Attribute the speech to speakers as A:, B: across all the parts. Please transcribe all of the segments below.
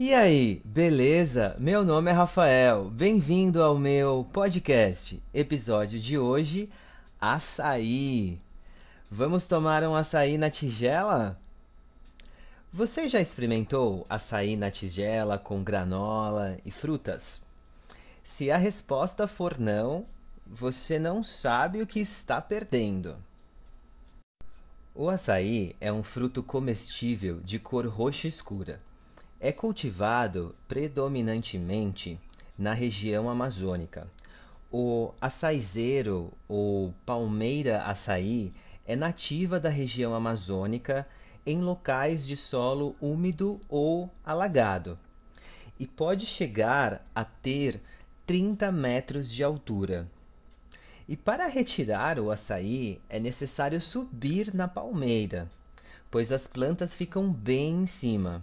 A: E aí, beleza? Meu nome é Rafael. Bem-vindo ao meu podcast. Episódio de hoje: açaí. Vamos tomar um açaí na tigela? Você já experimentou açaí na tigela com granola e frutas? Se a resposta for não, você não sabe o que está perdendo. O açaí é um fruto comestível de cor roxa escura. É cultivado predominantemente na região amazônica. O açaizeiro ou palmeira açaí é nativa da região amazônica em locais de solo úmido ou alagado e pode chegar a ter 30 metros de altura. E para retirar o açaí é necessário subir na palmeira, pois as plantas ficam bem em cima.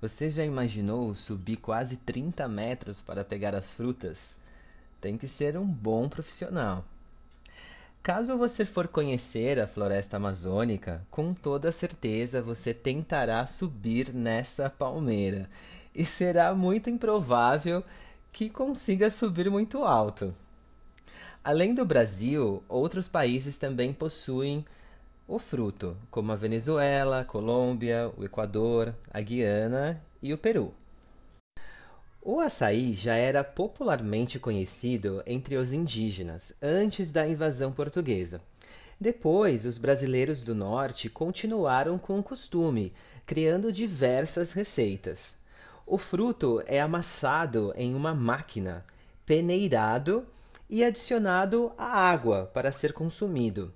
A: Você já imaginou subir quase 30 metros para pegar as frutas? Tem que ser um bom profissional. Caso você for conhecer a floresta amazônica, com toda certeza você tentará subir nessa palmeira e será muito improvável que consiga subir muito alto. Além do Brasil, outros países também possuem o fruto, como a Venezuela, Colômbia, o Equador, a Guiana e o Peru. O açaí já era popularmente conhecido entre os indígenas antes da invasão portuguesa. Depois, os brasileiros do norte continuaram com o costume, criando diversas receitas. O fruto é amassado em uma máquina, peneirado e adicionado à água para ser consumido.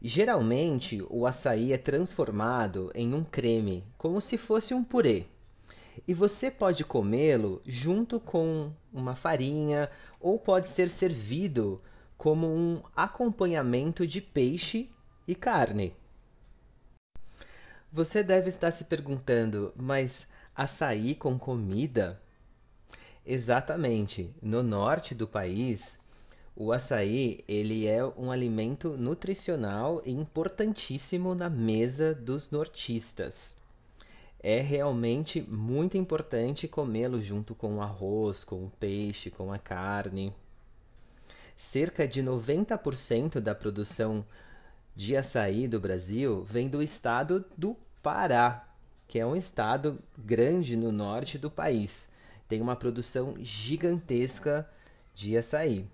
A: Geralmente, o açaí é transformado em um creme, como se fosse um purê. E você pode comê-lo junto com uma farinha ou pode ser servido como um acompanhamento de peixe e carne. Você deve estar se perguntando, mas açaí com comida? Exatamente. No norte do país, o açaí, ele é um alimento nutricional importantíssimo na mesa dos nortistas. É realmente muito importante comê-lo junto com o arroz, com o peixe, com a carne. Cerca de 90% da produção de açaí do Brasil vem do estado do Pará, que é um estado grande no norte do país. Tem uma produção gigantesca de açaí.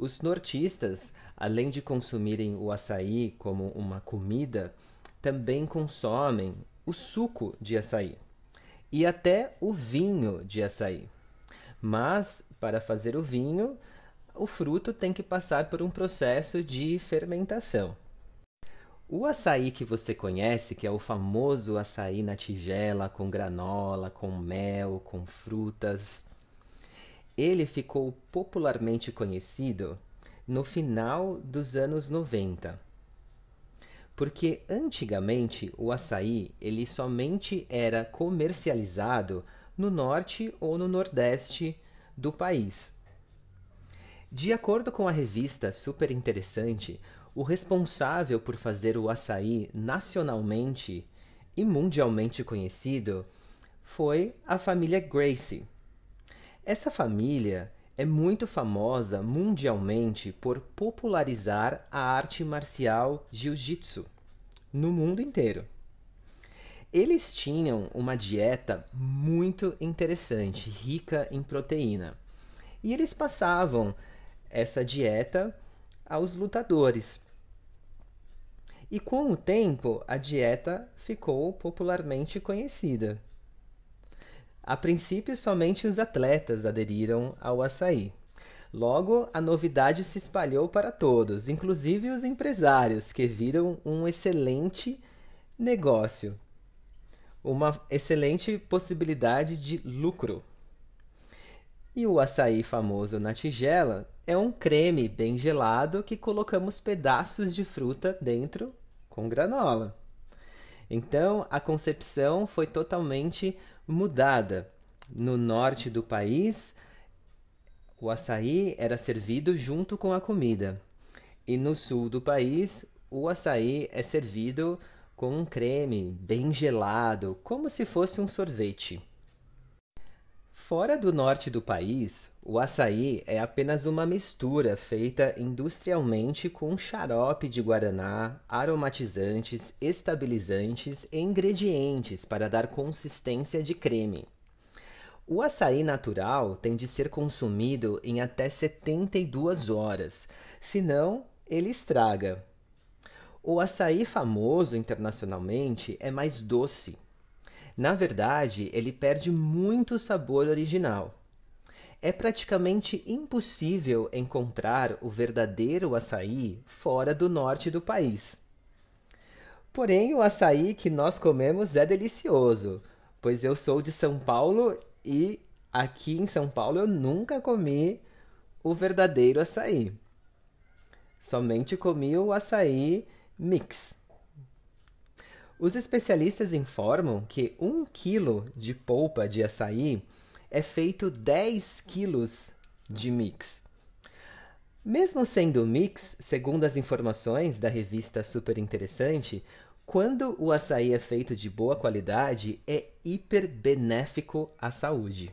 A: Os nortistas, além de consumirem o açaí como uma comida, também consomem o suco de açaí e até o vinho de açaí. Mas, para fazer o vinho, o fruto tem que passar por um processo de fermentação. O açaí que você conhece, que é o famoso açaí na tigela, com granola, com mel, com frutas, ele ficou popularmente conhecido no final dos anos 90. Porque antigamente o açaí ele somente era comercializado no norte ou no nordeste do país. De acordo com a revista Super Interessante, o responsável por fazer o açaí nacionalmente e mundialmente conhecido foi a família Gracie essa família é muito famosa mundialmente por popularizar a arte marcial jiu-jitsu no mundo inteiro. Eles tinham uma dieta muito interessante, rica em proteína. E eles passavam essa dieta aos lutadores. E com o tempo, a dieta ficou popularmente conhecida. A princípio, somente os atletas aderiram ao açaí. Logo, a novidade se espalhou para todos, inclusive os empresários, que viram um excelente negócio, uma excelente possibilidade de lucro. E o açaí famoso na tigela é um creme bem gelado que colocamos pedaços de fruta dentro com granola. Então, a concepção foi totalmente mudada. No norte do país, o açaí era servido junto com a comida. E no sul do país, o açaí é servido com um creme bem gelado, como se fosse um sorvete. Fora do norte do país, o açaí é apenas uma mistura feita industrialmente com xarope de guaraná, aromatizantes, estabilizantes e ingredientes para dar consistência de creme. O açaí natural tem de ser consumido em até 72 horas, senão ele estraga. O açaí famoso internacionalmente é mais doce na verdade, ele perde muito sabor original. É praticamente impossível encontrar o verdadeiro açaí fora do norte do país. Porém, o açaí que nós comemos é delicioso, pois eu sou de São Paulo e aqui em São Paulo eu nunca comi o verdadeiro açaí. Somente comi o açaí mix. Os especialistas informam que um quilo de polpa de açaí é feito 10 quilos de mix. Mesmo sendo mix, segundo as informações da revista Super Interessante, quando o açaí é feito de boa qualidade, é hiper benéfico à saúde.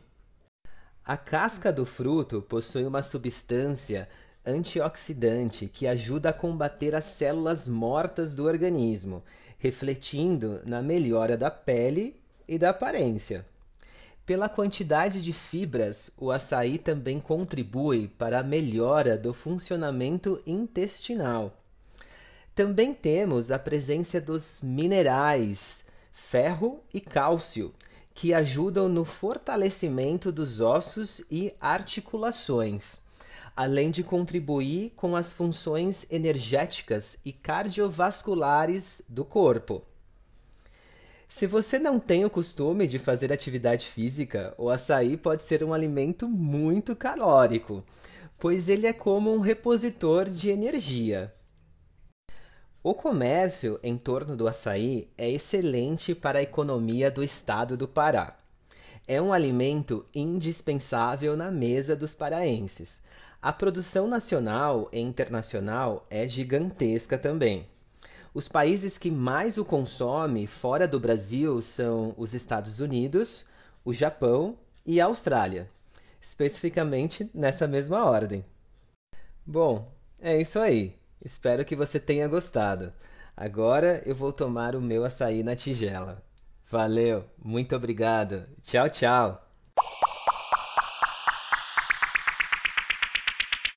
A: A casca do fruto possui uma substância antioxidante que ajuda a combater as células mortas do organismo refletindo na melhora da pele e da aparência. Pela quantidade de fibras, o açaí também contribui para a melhora do funcionamento intestinal. Também temos a presença dos minerais ferro e cálcio, que ajudam no fortalecimento dos ossos e articulações além de contribuir com as funções energéticas e cardiovasculares do corpo. Se você não tem o costume de fazer atividade física, o açaí pode ser um alimento muito calórico, pois ele é como um repositor de energia. O comércio em torno do açaí é excelente para a economia do estado do Pará. É um alimento indispensável na mesa dos paraenses a produção nacional e internacional é gigantesca também. Os países que mais o consomem fora do Brasil são os Estados Unidos, o Japão e a Austrália, especificamente nessa mesma ordem. Bom, é isso aí. Espero que você tenha gostado. Agora eu vou tomar o meu açaí na tigela. Valeu, muito obrigado. Tchau, tchau.